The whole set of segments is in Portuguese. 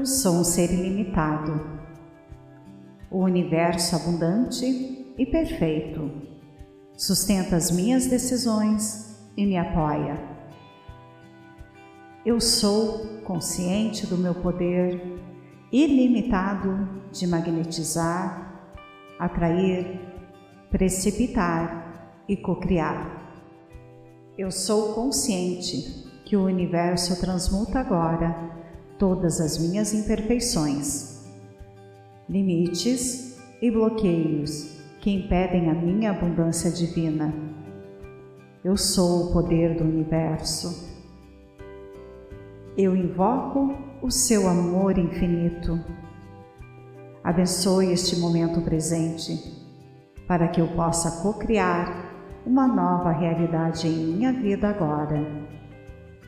Eu sou um ser ilimitado. O universo abundante e perfeito sustenta as minhas decisões e me apoia. Eu sou consciente do meu poder ilimitado de magnetizar, atrair, precipitar e cocriar. Eu sou consciente que o universo transmuta agora todas as minhas imperfeições, limites e bloqueios que impedem a minha abundância divina. Eu sou o poder do universo. Eu invoco o seu amor infinito. Abençoe este momento presente para que eu possa co-criar uma nova realidade em minha vida agora.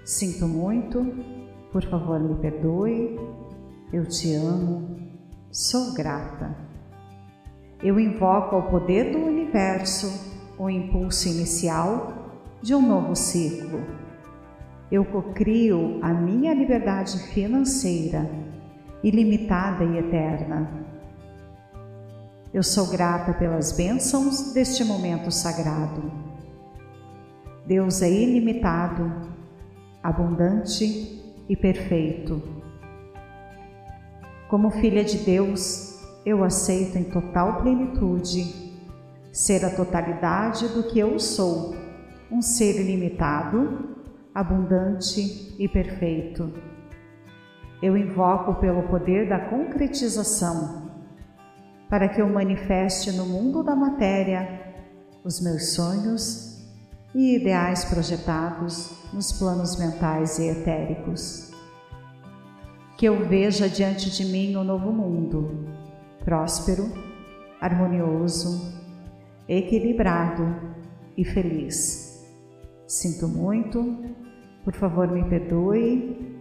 Sinto muito, por favor me perdoe, eu te amo, sou grata. Eu invoco ao poder do universo o impulso inicial de um novo ciclo. Eu cocrio a minha liberdade financeira, ilimitada e eterna. Eu sou grata pelas bênçãos deste momento sagrado. Deus é ilimitado, abundante e perfeito. Como filha de Deus, eu aceito em total plenitude ser a totalidade do que eu sou, um ser ilimitado, abundante e perfeito. Eu invoco pelo poder da concretização para que eu manifeste no mundo da matéria os meus sonhos e ideais projetados nos planos mentais e etéricos. Que eu veja diante de mim um novo mundo, próspero, harmonioso, equilibrado e feliz. Sinto muito, por favor me perdoe,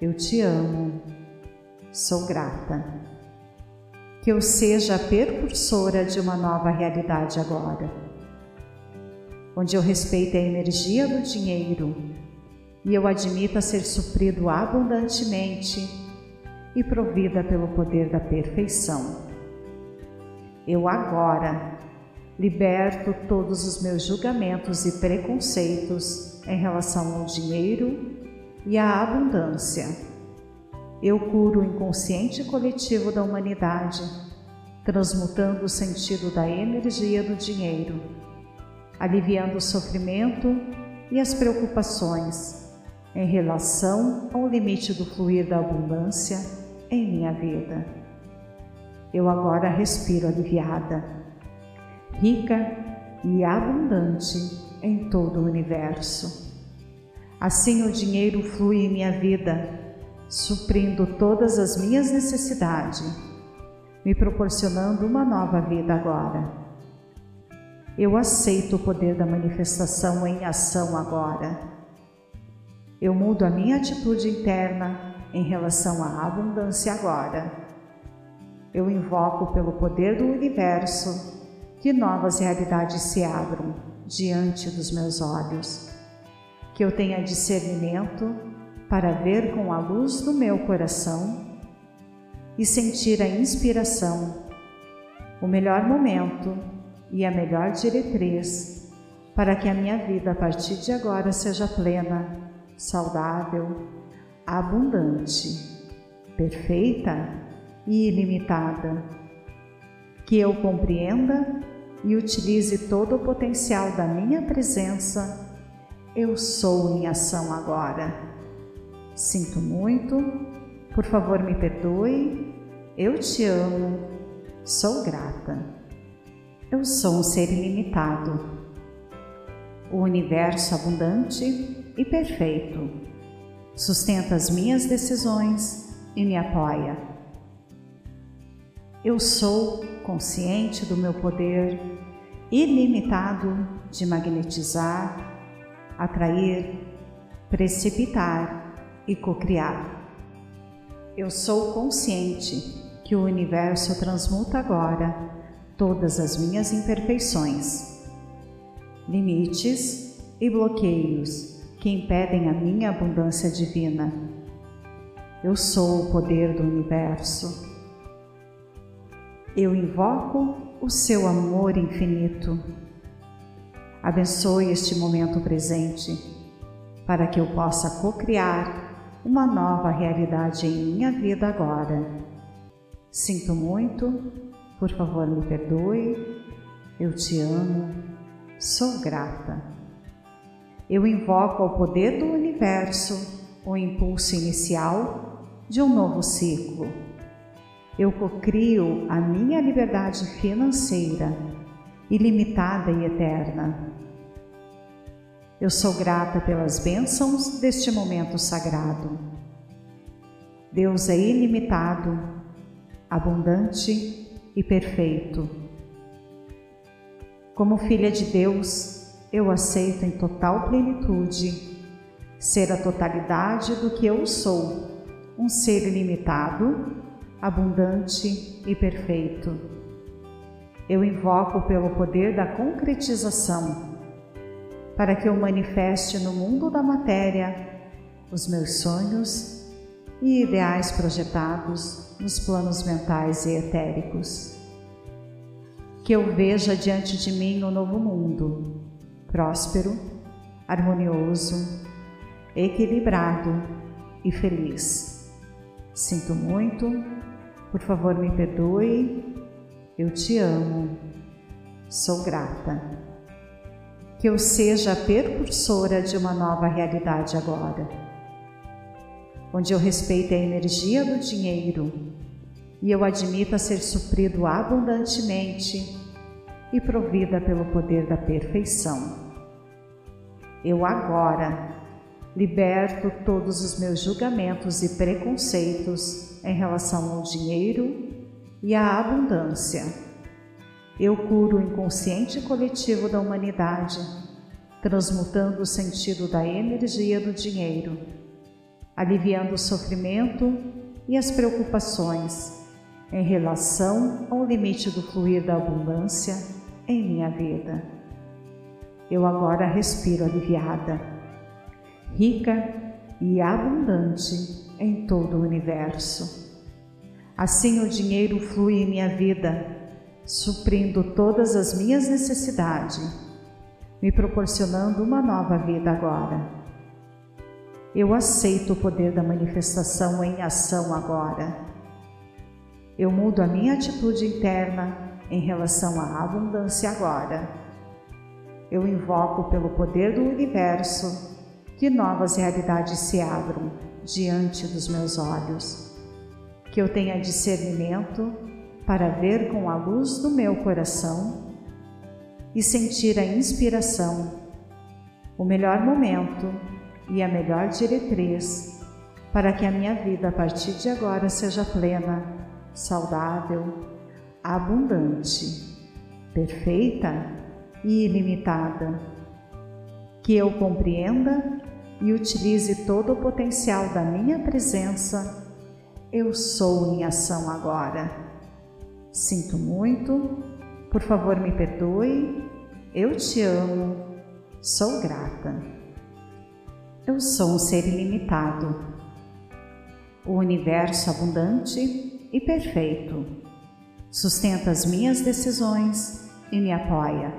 eu te amo, sou grata. Que eu seja a percursora de uma nova realidade agora, onde eu respeite a energia do dinheiro. E eu admita ser suprido abundantemente e provida pelo poder da perfeição. Eu agora liberto todos os meus julgamentos e preconceitos em relação ao dinheiro e à abundância. Eu curo o inconsciente coletivo da humanidade, transmutando o sentido da energia do dinheiro, aliviando o sofrimento e as preocupações em relação ao limite do fluir da abundância em minha vida. Eu agora respiro aliviada, rica e abundante em todo o universo. Assim o dinheiro flui em minha vida suprindo todas as minhas necessidades, me proporcionando uma nova vida agora. Eu aceito o poder da manifestação em ação agora. Eu mudo a minha atitude interna em relação à abundância agora. Eu invoco pelo poder do universo que novas realidades se abram diante dos meus olhos, que eu tenha discernimento para ver com a luz do meu coração e sentir a inspiração, o melhor momento e a melhor diretriz para que a minha vida a partir de agora seja plena, saudável, abundante, perfeita e ilimitada. Que eu compreenda e utilize todo o potencial da minha presença. Eu sou em ação agora Sinto muito, por favor me perdoe, eu te amo, sou grata. Eu sou um ser ilimitado. O universo abundante e perfeito sustenta as minhas decisões e me apoia. Eu sou consciente do meu poder ilimitado de magnetizar, atrair, precipitar e cocriar. Eu sou consciente que o universo transmuta agora todas as minhas imperfeições, limites e bloqueios que impedem a minha abundância divina. Eu sou o poder do universo. Eu invoco o seu amor infinito. Abençoe este momento presente para que eu possa co-criar uma nova realidade em minha vida agora. Sinto muito, por favor me perdoe, eu te amo, sou grata. Eu invoco ao poder do universo o impulso inicial de um novo ciclo eu cocrio a minha liberdade financeira, ilimitada e eterna. Eu sou grata pelas bênçãos deste momento sagrado. Deus é ilimitado, abundante e perfeito. Como filha de Deus, eu aceito em total plenitude ser a totalidade do que eu sou, um ser ilimitado abundante e perfeito. Eu invoco pelo poder da concretização, para que eu manifeste no mundo da matéria os meus sonhos e ideais projetados nos planos mentais e etéricos. Que eu veja diante de mim um novo mundo, próspero, harmonioso, equilibrado e feliz. Sinto muito por favor, me perdoe. Eu te amo. Sou grata. Que eu seja a percursora de uma nova realidade agora, onde eu respeite a energia do dinheiro e eu admita ser suprido abundantemente e provida pelo poder da perfeição. Eu agora liberto todos os meus julgamentos e preconceitos em relação ao dinheiro e à abundância. Eu curo o inconsciente coletivo da humanidade, transmutando o sentido da energia do dinheiro, aliviando o sofrimento e as preocupações em relação ao limite do fluir da abundância em minha vida. Eu agora respiro aliviada, rica e abundante em todo o universo. Assim o dinheiro flui em minha vida, suprindo todas as minhas necessidades, me proporcionando uma nova vida agora. Eu aceito o poder da manifestação em ação agora. Eu mudo a minha atitude interna em relação à abundância agora. Eu invoco pelo poder do universo que novas realidades se abram diante dos meus olhos, que eu tenha discernimento para ver com a luz do meu coração e sentir a inspiração, o melhor momento e a melhor diretriz para que a minha vida a partir de agora seja plena, saudável, abundante, perfeita e ilimitada. Que eu compreenda e utilize todo o potencial da minha presença, eu sou em ação agora. Sinto muito, por favor me perdoe, eu te amo, sou grata. Eu sou um ser ilimitado, o universo abundante e perfeito sustenta as minhas decisões e me apoia.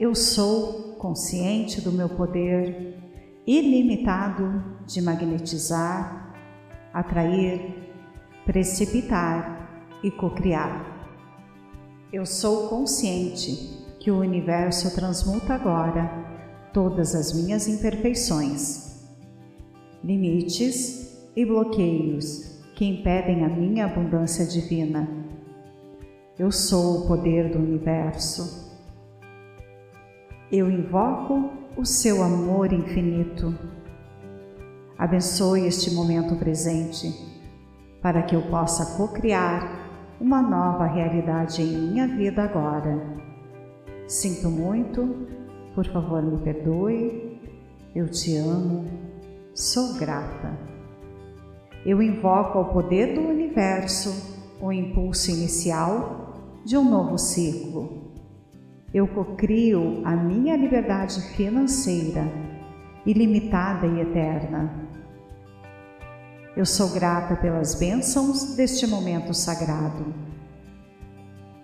Eu sou consciente do meu poder ilimitado de magnetizar, atrair, precipitar e cocriar. Eu sou consciente que o universo transmuta agora todas as minhas imperfeições, limites e bloqueios que impedem a minha abundância divina. Eu sou o poder do universo eu invoco o seu amor infinito. Abençoe este momento presente para que eu possa co-criar uma nova realidade em minha vida agora. Sinto muito, por favor me perdoe, eu te amo, sou grata. Eu invoco ao poder do universo o impulso inicial de um novo ciclo eu cocrio a minha liberdade financeira, ilimitada e eterna. Eu sou grata pelas bênçãos deste momento sagrado.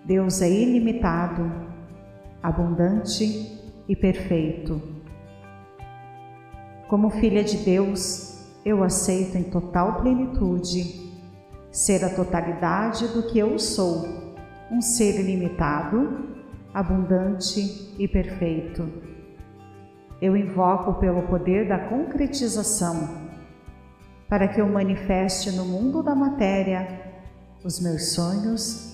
Deus é ilimitado, abundante e perfeito. Como filha de Deus, eu aceito em total plenitude ser a totalidade do que eu sou, um ser ilimitado, abundante e perfeito. Eu invoco pelo poder da concretização para que eu manifeste no mundo da matéria os meus sonhos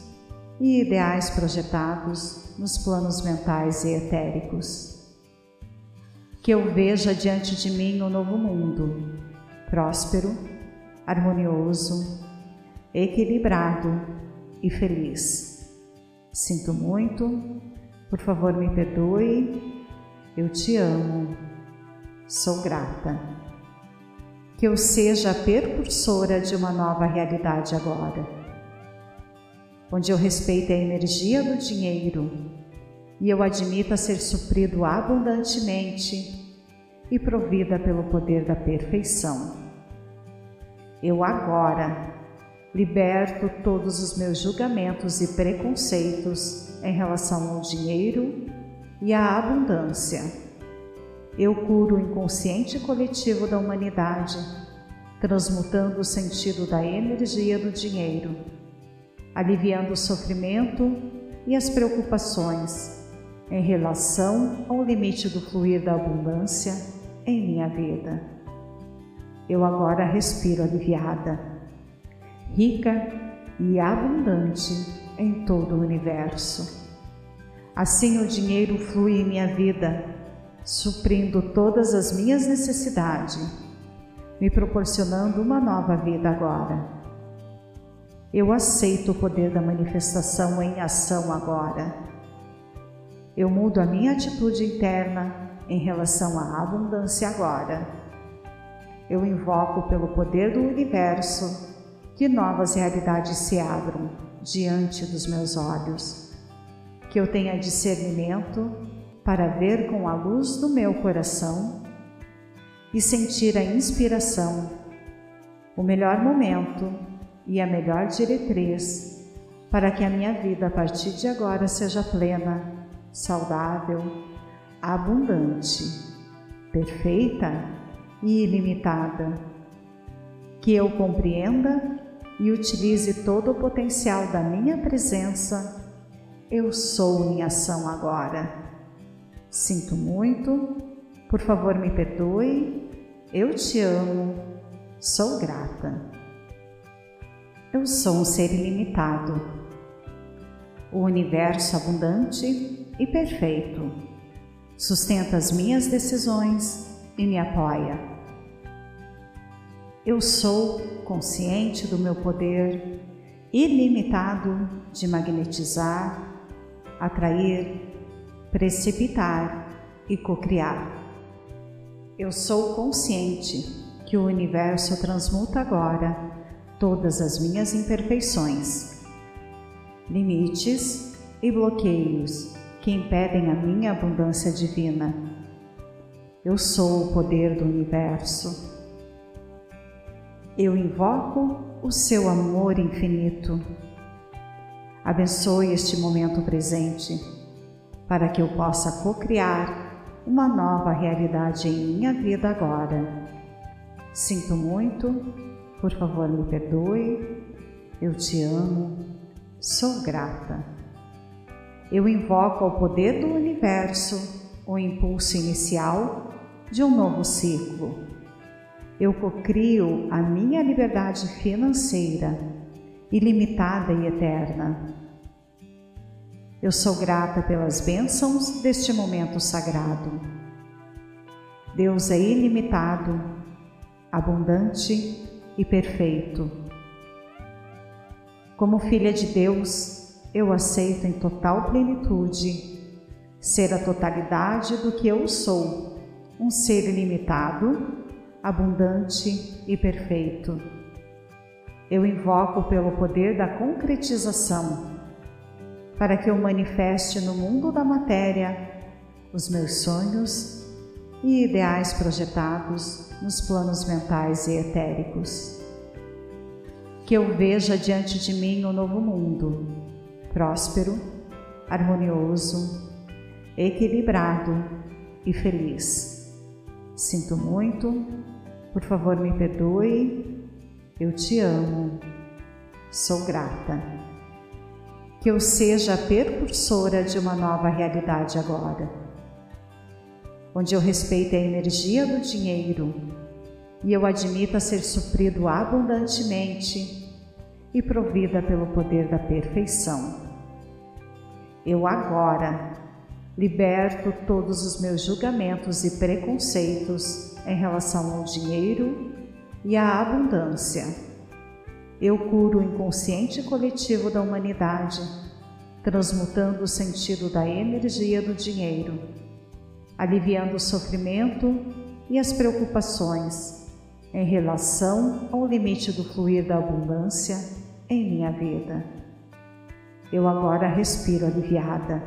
e ideais projetados nos planos mentais e etéricos. Que eu veja diante de mim um novo mundo, próspero, harmonioso, equilibrado e feliz. Sinto muito, por favor me perdoe, eu te amo, sou grata. Que eu seja a percursora de uma nova realidade agora, onde eu respeite a energia do dinheiro e eu admita ser suprido abundantemente e provida pelo poder da perfeição. Eu agora liberto todos os meus julgamentos e preconceitos em relação ao dinheiro e à abundância eu curo o inconsciente coletivo da humanidade, transmutando o sentido da energia do dinheiro, aliviando o sofrimento e as preocupações em relação ao limite do fluir da abundância em minha vida. Eu agora respiro aliviada, rica e abundante em todo o universo. Assim o dinheiro flui em minha vida suprindo todas as minhas necessidades, me proporcionando uma nova vida agora. Eu aceito o poder da manifestação em ação agora. Eu mudo a minha atitude interna em relação à abundância agora. Eu invoco pelo poder do universo que novas realidades se abram diante dos meus olhos, que eu tenha discernimento para ver com a luz do meu coração e sentir a inspiração, o melhor momento e a melhor diretriz para que a minha vida a partir de agora seja plena, saudável, abundante, perfeita e ilimitada. Que eu compreenda e utilize todo o potencial da minha presença. Eu sou em ação agora Sinto muito, por favor me perdoe, eu te amo, sou grata. Eu sou um ser ilimitado, o universo abundante e perfeito sustenta as minhas decisões e me apoia. Eu sou consciente do meu poder ilimitado de magnetizar, atrair, precipitar e cocriar. Eu sou consciente que o universo transmuta agora todas as minhas imperfeições, limites e bloqueios que impedem a minha abundância divina. Eu sou o poder do universo. Eu invoco o seu amor infinito. Abençoe este momento presente para que eu possa co-criar uma nova realidade em minha vida agora. Sinto muito, por favor me perdoe, eu te amo, sou grata. Eu invoco ao poder do universo o impulso inicial de um novo ciclo. Eu cocrio a minha liberdade financeira, ilimitada e eterna eu sou grata pelas bênçãos deste momento sagrado. Deus é ilimitado, abundante e perfeito. Como filha de Deus, eu aceito em total plenitude ser a totalidade do que eu sou, um ser ilimitado, abundante e perfeito. Eu invoco pelo poder da concretização para que eu manifeste no mundo da matéria os meus sonhos e ideais projetados nos planos mentais e etéricos. Que eu veja diante de mim um novo mundo, próspero, harmonioso, equilibrado e feliz. Sinto muito, por favor me perdoe, eu te amo, sou grata. Que eu seja a percursora de uma nova realidade agora, onde eu respeite a energia do dinheiro e eu admita ser suprido abundantemente e provida pelo poder da perfeição. Eu agora liberto todos os meus julgamentos e preconceitos em relação ao dinheiro e à abundância. Eu curo o inconsciente coletivo da humanidade, transmutando o sentido da energia do dinheiro, aliviando o sofrimento e as preocupações em relação ao limite do fluir da abundância em minha vida. Eu agora respiro aliviada,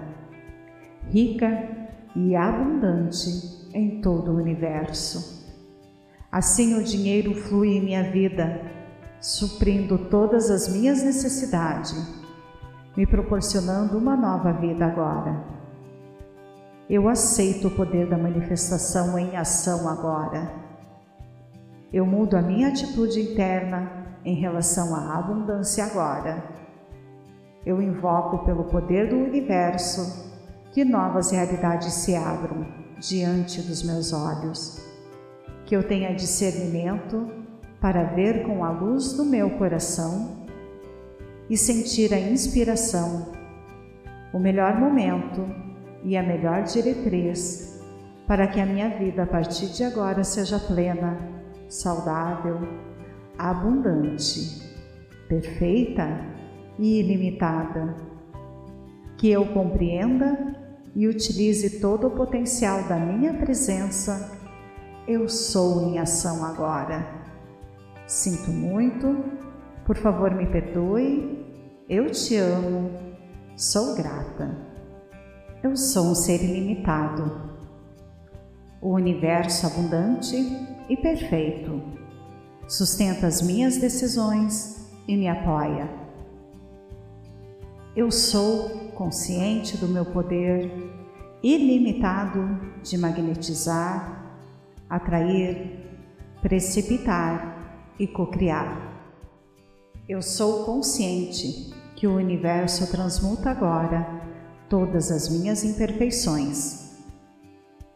rica e abundante em todo o universo. Assim o dinheiro flui em minha vida, suprindo todas as minhas necessidades, me proporcionando uma nova vida agora. Eu aceito o poder da manifestação em ação agora eu mudo a minha atitude interna em relação à abundância agora. Eu invoco pelo poder do universo que novas realidades se abram diante dos meus olhos, que eu tenha discernimento para ver com a luz do meu coração e sentir a inspiração, o melhor momento e a melhor diretriz para que a minha vida a partir de agora seja plena saudável, abundante, perfeita e ilimitada. Que eu compreenda e utilize todo o potencial da minha presença. Eu sou em ação agora. Sinto muito, por favor me perdoe, eu te amo, sou grata. Eu sou um ser ilimitado. O universo abundante e perfeito. Sustenta as minhas decisões e me apoia. Eu sou consciente do meu poder ilimitado de magnetizar, atrair, precipitar e cocriar. Eu sou consciente que o universo transmuta agora todas as minhas imperfeições,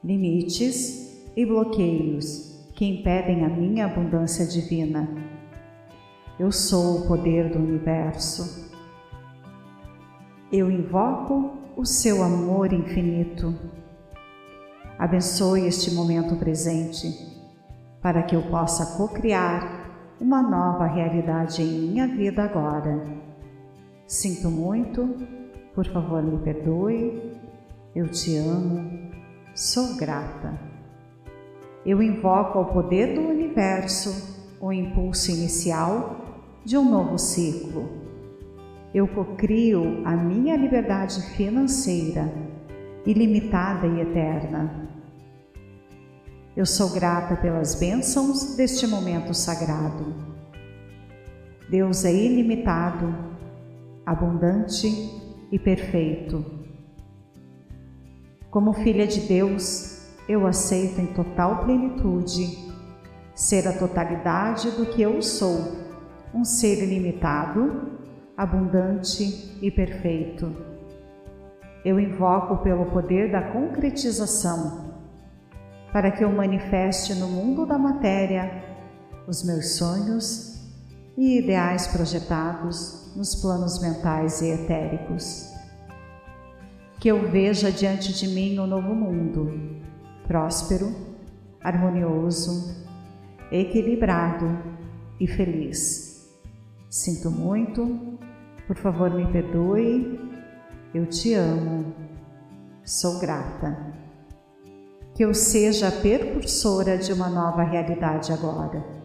limites e bloqueios que impedem a minha abundância divina. Eu sou o poder do universo. Eu invoco o seu amor infinito. Abençoe este momento presente para que eu possa co-criar uma nova realidade em minha vida agora. Sinto muito, por favor me perdoe, eu te amo, sou grata eu invoco ao poder do universo o impulso inicial de um novo ciclo. Eu cocrio a minha liberdade financeira, ilimitada e eterna. Eu sou grata pelas bênçãos deste momento sagrado. Deus é ilimitado, abundante e perfeito. Como filha de Deus, eu aceito em total plenitude ser a totalidade do que eu sou, um ser ilimitado, abundante e perfeito. Eu invoco pelo poder da concretização, para que eu manifeste no mundo da matéria os meus sonhos e ideais projetados nos planos mentais e etéricos. Que eu veja diante de mim um novo mundo, próspero, harmonioso, equilibrado e feliz. Sinto muito, por favor me perdoe, eu te amo, sou grata. Que eu seja a percursora de uma nova realidade agora,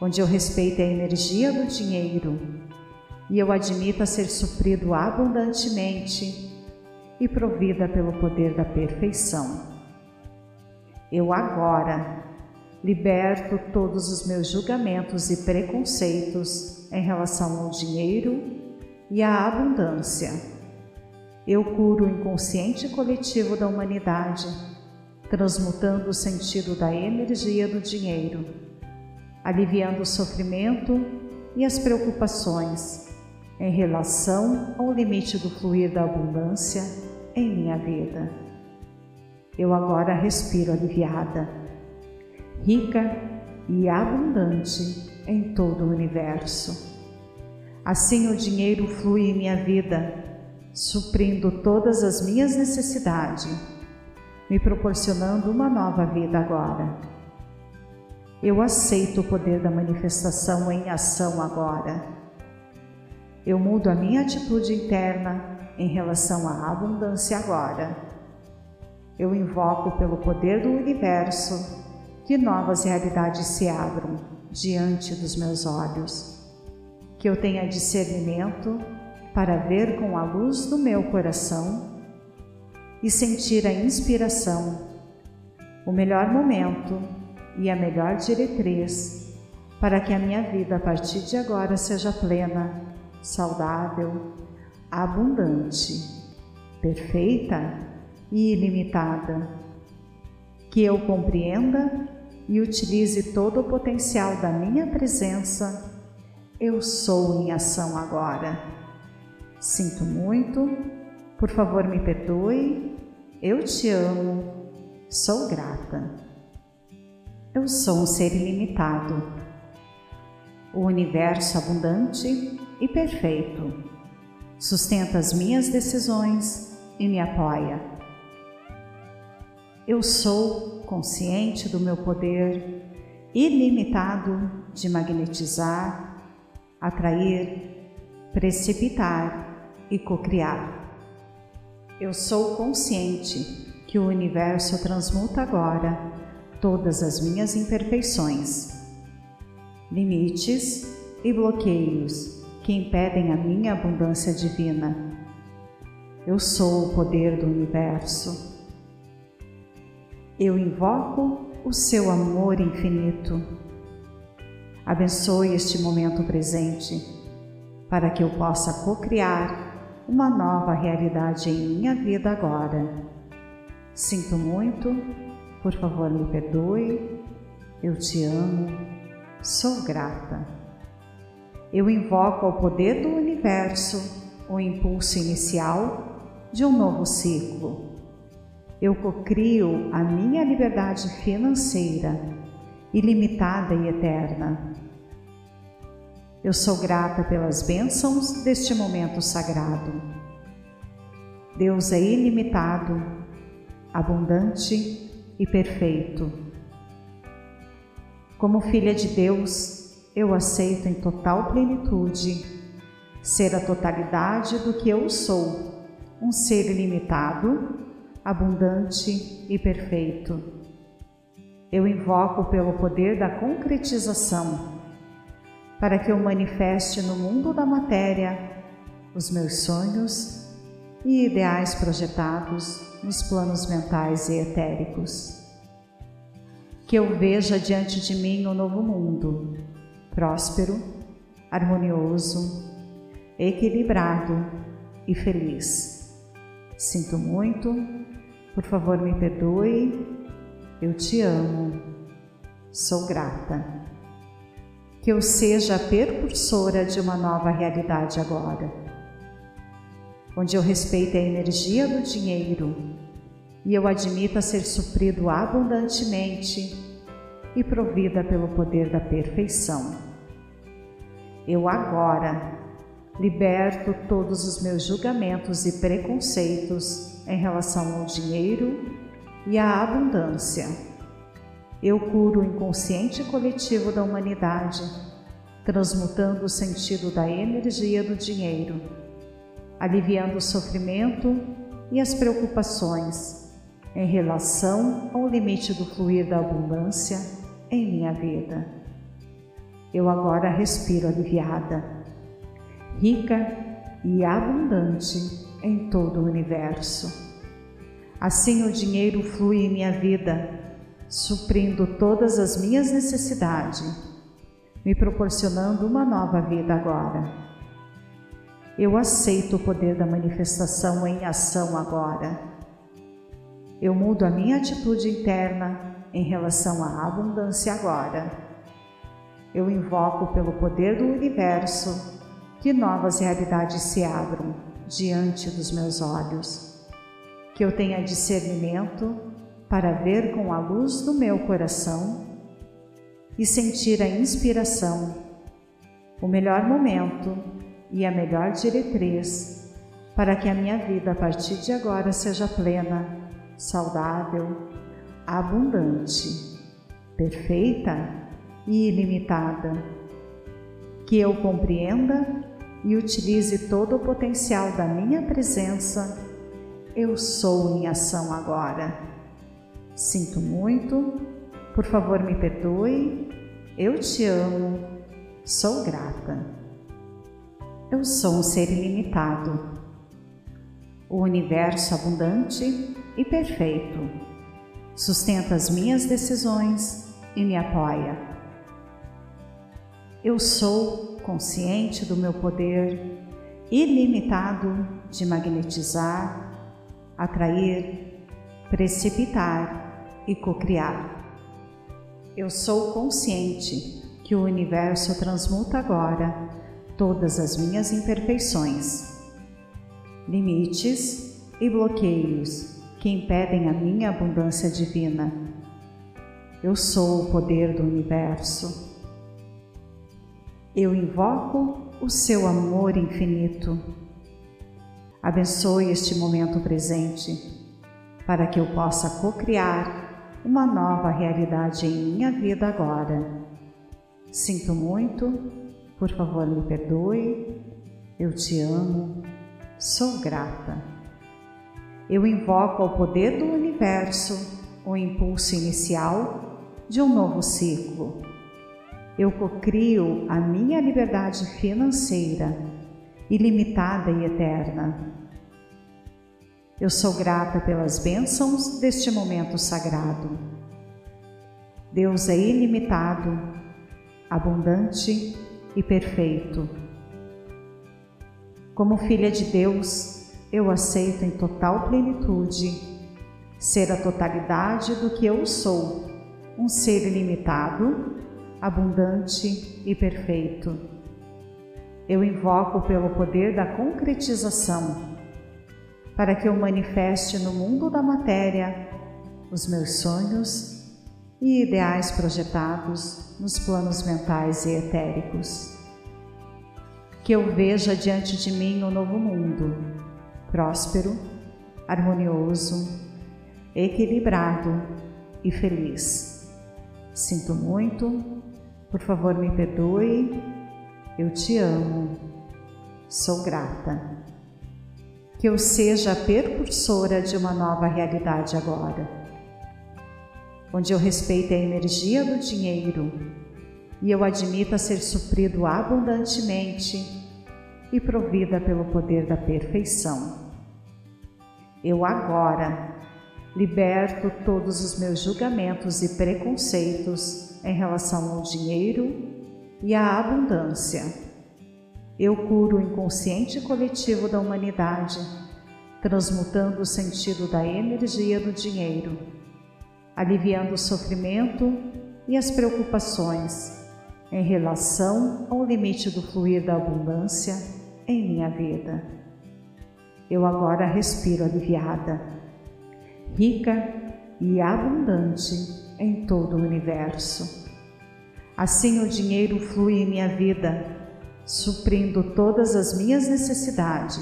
onde eu respeite a energia do dinheiro e eu admita ser suprido abundantemente e provida pelo poder da perfeição. Eu agora liberto todos os meus julgamentos e preconceitos em relação ao dinheiro e à abundância. Eu curo o inconsciente coletivo da humanidade, transmutando o sentido da energia do dinheiro, aliviando o sofrimento e as preocupações em relação ao limite do fluir da abundância em minha vida. Eu agora respiro aliviada rica e abundante em todo o universo. Assim o dinheiro flui em minha vida, suprindo todas as minhas necessidades, me proporcionando uma nova vida agora. Eu aceito o poder da manifestação em ação agora. Eu mudo a minha atitude interna em relação à abundância agora. Eu invoco pelo poder do universo que novas realidades se abram diante dos meus olhos, que eu tenha discernimento para ver com a luz do meu coração e sentir a inspiração, o melhor momento e a melhor diretriz para que a minha vida a partir de agora seja plena, saudável, abundante, perfeita e ilimitada. Que eu compreenda e utilize todo o potencial da minha presença, eu sou em ação agora. Sinto muito, por favor me perdoe, eu te amo, sou grata. Eu sou um ser ilimitado, o universo abundante e perfeito sustenta as minhas decisões e me apoia. Eu sou consciente do meu poder ilimitado de magnetizar, atrair, precipitar e cocriar. Eu sou consciente que o universo transmuta agora todas as minhas imperfeições, limites e bloqueios que impedem a minha abundância divina. Eu sou o poder do universo eu invoco o seu amor infinito. Abençoe este momento presente para que eu possa co-criar uma nova realidade em minha vida agora. Sinto muito, por favor me perdoe, eu te amo, sou grata. Eu invoco ao poder do universo o impulso inicial de um novo ciclo eu cocrio a minha liberdade financeira, ilimitada e eterna. Eu sou grata pelas bênçãos deste momento sagrado. Deus é ilimitado, abundante e perfeito. Como filha de Deus, eu aceito em total plenitude ser a totalidade do que eu sou, um ser ilimitado abundante e perfeito. Eu invoco pelo poder da concretização, para que eu manifeste no mundo da matéria os meus sonhos e ideais projetados nos planos mentais e etéricos. Que eu veja diante de mim um novo mundo, próspero, harmonioso, equilibrado e feliz. Sinto muito, por favor, me perdoe. Eu te amo. Sou grata. Que eu seja a percursora de uma nova realidade agora, onde eu respeite a energia do dinheiro e eu admita ser suprido abundantemente e provida pelo poder da perfeição. Eu agora liberto todos os meus julgamentos e preconceitos em relação ao dinheiro e à abundância. Eu curo o inconsciente coletivo da humanidade, transmutando o sentido da energia do dinheiro, aliviando o sofrimento e as preocupações em relação ao limite do fluir da abundância em minha vida. Eu agora respiro aliviada, rica e abundante em todo o universo. Assim o dinheiro flui em minha vida, suprindo todas as minhas necessidades, me proporcionando uma nova vida agora. Eu aceito o poder da manifestação em ação agora. Eu mudo a minha atitude interna em relação à abundância agora. Eu invoco pelo poder do universo que novas realidades se abram diante dos meus olhos, que eu tenha discernimento para ver com a luz do meu coração e sentir a inspiração, o melhor momento e a melhor diretriz para que a minha vida a partir de agora seja plena, saudável, abundante, perfeita e ilimitada. Que eu compreenda e utilize todo o potencial da minha presença. Eu sou em ação agora. Sinto muito, por favor me perdoe, eu te amo, sou grata. Eu sou um ser ilimitado, o universo abundante e perfeito sustenta as minhas decisões e me apoia. Eu sou consciente do meu poder ilimitado de magnetizar, atrair, precipitar e cocriar. Eu sou consciente que o universo transmuta agora todas as minhas imperfeições, limites e bloqueios que impedem a minha abundância divina. Eu sou o poder do universo. Eu invoco o seu amor infinito. Abençoe este momento presente para que eu possa co-criar uma nova realidade em minha vida agora. Sinto muito, por favor me perdoe, eu te amo, sou grata. Eu invoco ao poder do universo o impulso inicial de um novo ciclo. Eu cocrio a minha liberdade financeira, ilimitada e eterna. Eu sou grata pelas bênçãos deste momento sagrado. Deus é ilimitado, abundante e perfeito. Como filha de Deus, eu aceito em total plenitude ser a totalidade do que eu sou, um ser ilimitado, abundante e perfeito. Eu invoco pelo poder da concretização para que eu manifeste no mundo da matéria os meus sonhos e ideais projetados nos planos mentais e etéricos. Que eu veja diante de mim um novo mundo, próspero, harmonioso, equilibrado e feliz. Sinto muito, por favor me perdoe, eu te amo, sou grata. Que eu seja a percursora de uma nova realidade agora onde eu respeite a energia do dinheiro e eu admita ser suprido abundantemente e provida pelo poder da perfeição. Eu agora liberto todos os meus julgamentos e preconceitos em relação ao dinheiro e à abundância. Eu curo o inconsciente coletivo da humanidade, transmutando o sentido da energia do dinheiro aliviando o sofrimento e as preocupações em relação ao limite do fluir da abundância em minha vida. Eu agora respiro aliviada, rica e abundante em todo o universo. Assim o dinheiro flui em minha vida, suprindo todas as minhas necessidades,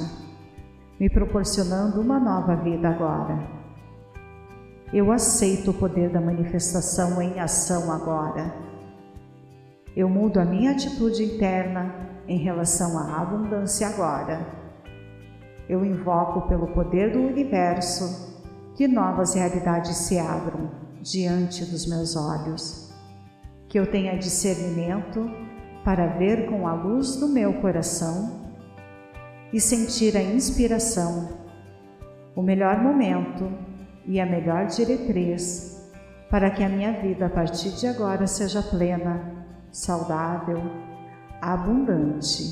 me proporcionando uma nova vida agora eu aceito o poder da manifestação em ação agora. Eu mudo a minha atitude interna em relação à abundância agora. Eu invoco pelo poder do universo que novas realidades se abram diante dos meus olhos, que eu tenha discernimento para ver com a luz do meu coração e sentir a inspiração, o melhor momento e a melhor diretriz para que a minha vida a partir de agora seja plena, saudável, abundante,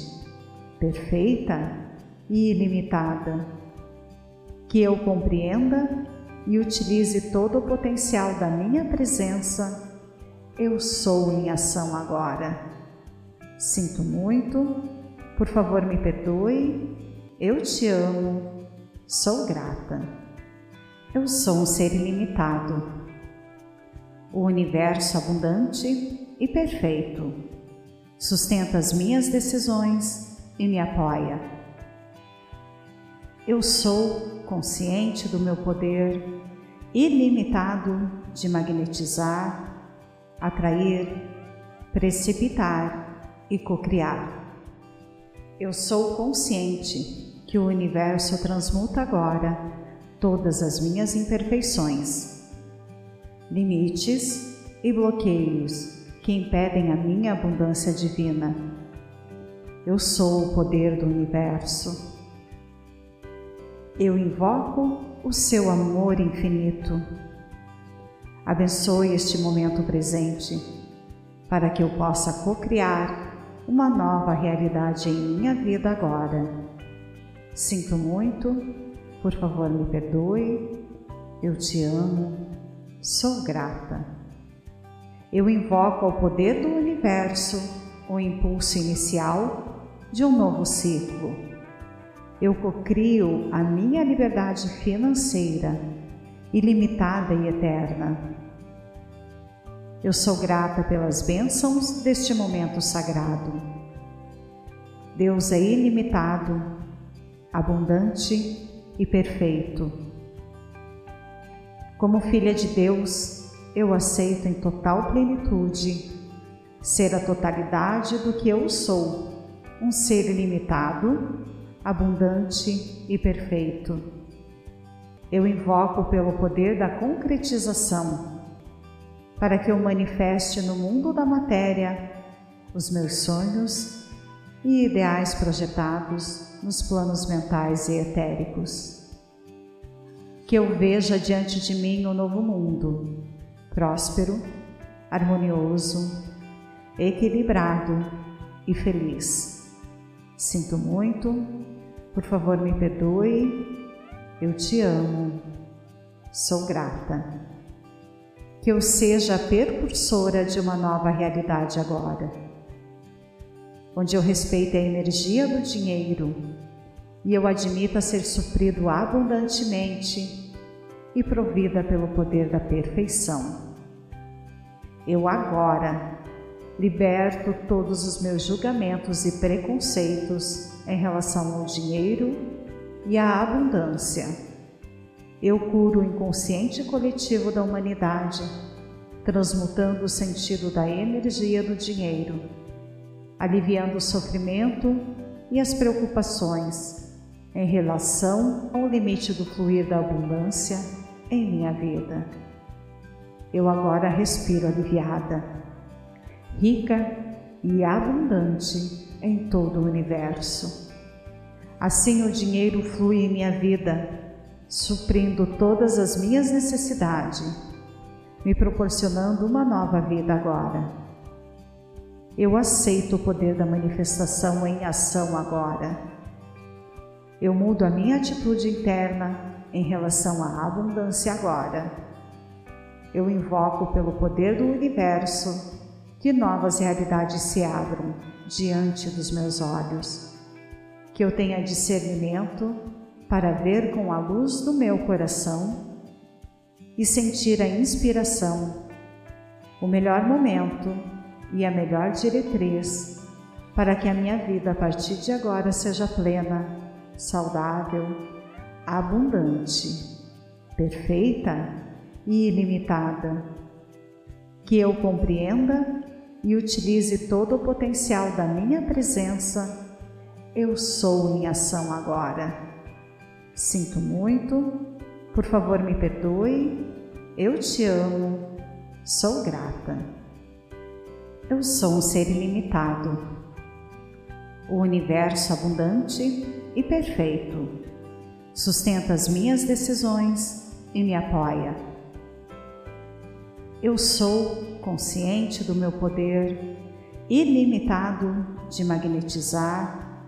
perfeita e ilimitada. Que eu compreenda e utilize todo o potencial da minha presença. Eu sou em ação agora. Sinto muito, por favor me perdoe, eu te amo, sou grata. Eu sou um ser ilimitado, o universo abundante e perfeito sustenta as minhas decisões e me apoia. Eu sou consciente do meu poder ilimitado de magnetizar, atrair, precipitar e cocriar. Eu sou consciente que o universo transmuta agora todas as minhas imperfeições, limites e bloqueios que impedem a minha abundância divina. Eu sou o poder do universo. Eu invoco o seu amor infinito. Abençoe este momento presente para que eu possa co-criar uma nova realidade em minha vida agora. Sinto muito, por favor me perdoe, eu te amo, sou grata eu invoco ao poder do universo o impulso inicial de um novo ciclo. Eu cocrio a minha liberdade financeira, ilimitada e eterna. Eu sou grata pelas bênçãos deste momento sagrado. Deus é ilimitado, abundante e perfeito. Como filha de Deus, eu aceito em total plenitude ser a totalidade do que eu sou, um ser ilimitado, abundante e perfeito. Eu invoco pelo poder da concretização, para que eu manifeste no mundo da matéria os meus sonhos e ideais projetados nos planos mentais e etéricos. Que eu veja diante de mim o um novo mundo, próspero, harmonioso, equilibrado e feliz. Sinto muito, por favor me perdoe, eu te amo, sou grata. Que eu seja a percursora de uma nova realidade agora, onde eu respeite a energia do dinheiro e eu admita ser suprido abundantemente e provida pelo poder da perfeição. Eu agora liberto todos os meus julgamentos e preconceitos em relação ao dinheiro e à abundância. Eu curo o inconsciente coletivo da humanidade, transmutando o sentido da energia do dinheiro, aliviando o sofrimento e as preocupações em relação ao limite do fluir da abundância em minha vida. Eu agora respiro aliviada, rica e abundante em todo o universo. Assim o dinheiro flui em minha vida, suprindo todas as minhas necessidades, me proporcionando uma nova vida agora. Eu aceito o poder da manifestação em ação agora. Eu mudo a minha atitude interna em relação à abundância agora. Eu invoco pelo poder do universo que novas realidades se abram diante dos meus olhos, que eu tenha discernimento para ver com a luz do meu coração e sentir a inspiração, o melhor momento e a melhor diretriz para que a minha vida a partir de agora seja plena, saudável abundante, perfeita e ilimitada. Que eu compreenda e utilize todo o potencial da minha presença. Eu sou em ação agora. Sinto muito, por favor me perdoe, eu te amo, sou grata. Eu sou um ser ilimitado, o universo abundante e perfeito sustenta as minhas decisões e me apoia. Eu sou consciente do meu poder ilimitado de magnetizar,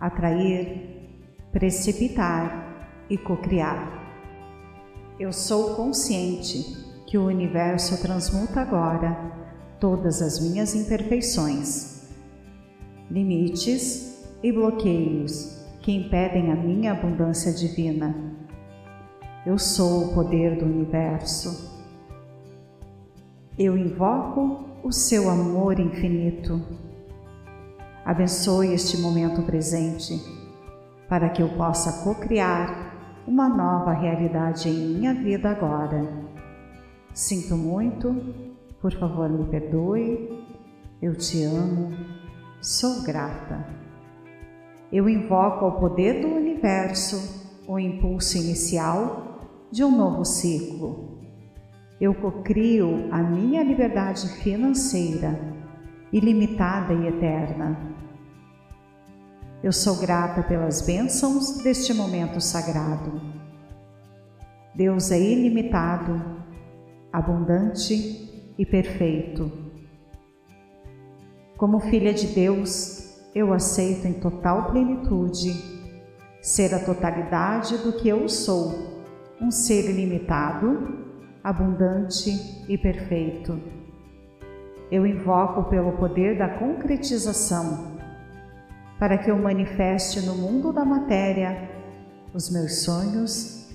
atrair, precipitar e cocriar. Eu sou consciente que o universo transmuta agora todas as minhas imperfeições, limites e bloqueios que impedem a minha abundância divina. Eu sou o poder do universo. Eu invoco o seu amor infinito. Abençoe este momento presente para que eu possa co-criar uma nova realidade em minha vida agora. Sinto muito, por favor me perdoe, eu te amo, sou grata. Eu invoco ao poder do universo o impulso inicial de um novo ciclo. Eu cocrio a minha liberdade financeira, ilimitada e eterna. Eu sou grata pelas bênçãos deste momento sagrado. Deus é ilimitado, abundante e perfeito. Como filha de Deus, eu aceito em total plenitude ser a totalidade do que eu sou, um ser ilimitado, abundante e perfeito. Eu invoco pelo poder da concretização, para que eu manifeste no mundo da matéria os meus sonhos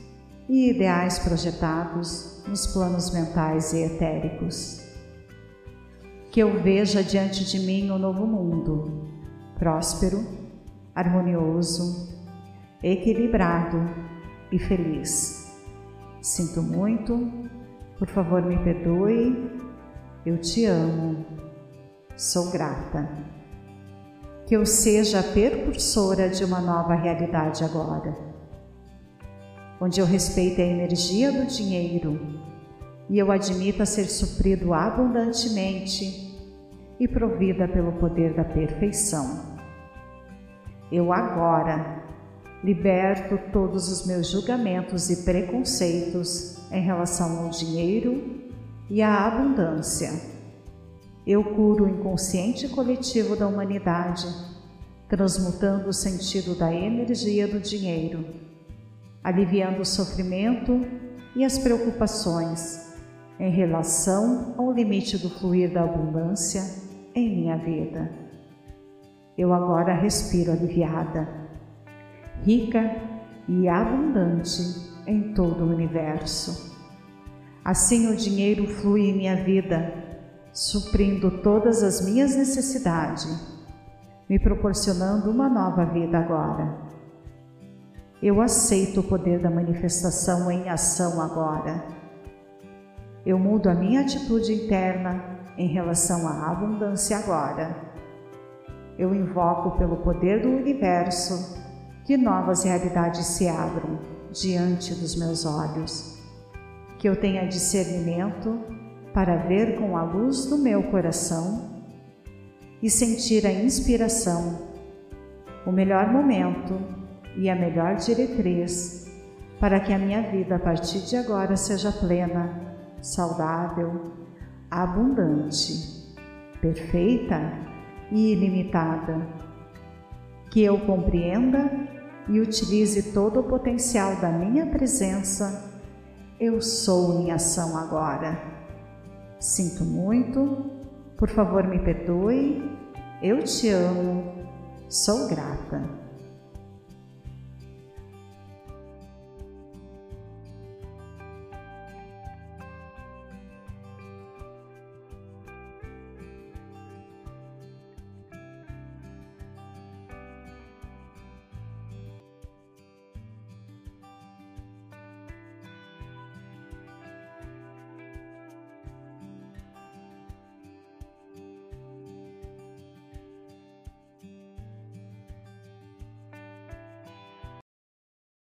e ideais projetados nos planos mentais e etéricos. Que eu veja diante de mim o um novo mundo, próspero, harmonioso, equilibrado e feliz. Sinto muito, por favor me perdoe, eu te amo, sou grata. Que eu seja a percursora de uma nova realidade agora, onde eu respeite a energia do dinheiro e eu admita ser suprido abundantemente e provida pelo poder da perfeição. Eu agora liberto todos os meus julgamentos e preconceitos em relação ao dinheiro e à abundância. Eu curo o inconsciente coletivo da humanidade, transmutando o sentido da energia do dinheiro, aliviando o sofrimento e as preocupações em relação ao limite do fluir da abundância em minha vida. Eu agora respiro aliviada, rica e abundante em todo o universo. Assim o dinheiro flui em minha vida, suprindo todas as minhas necessidades, me proporcionando uma nova vida agora. Eu aceito o poder da manifestação em ação agora. Eu mudo a minha atitude interna em relação à abundância agora. Eu invoco pelo poder do universo que novas realidades se abram diante dos meus olhos, que eu tenha discernimento para ver com a luz do meu coração e sentir a inspiração, o melhor momento e a melhor diretriz para que a minha vida a partir de agora seja plena, saudável, abundante, perfeita e ilimitada. Que eu compreenda e utilize todo o potencial da minha presença, eu sou em ação agora. Sinto muito, por favor me perdoe, eu te amo, sou grata.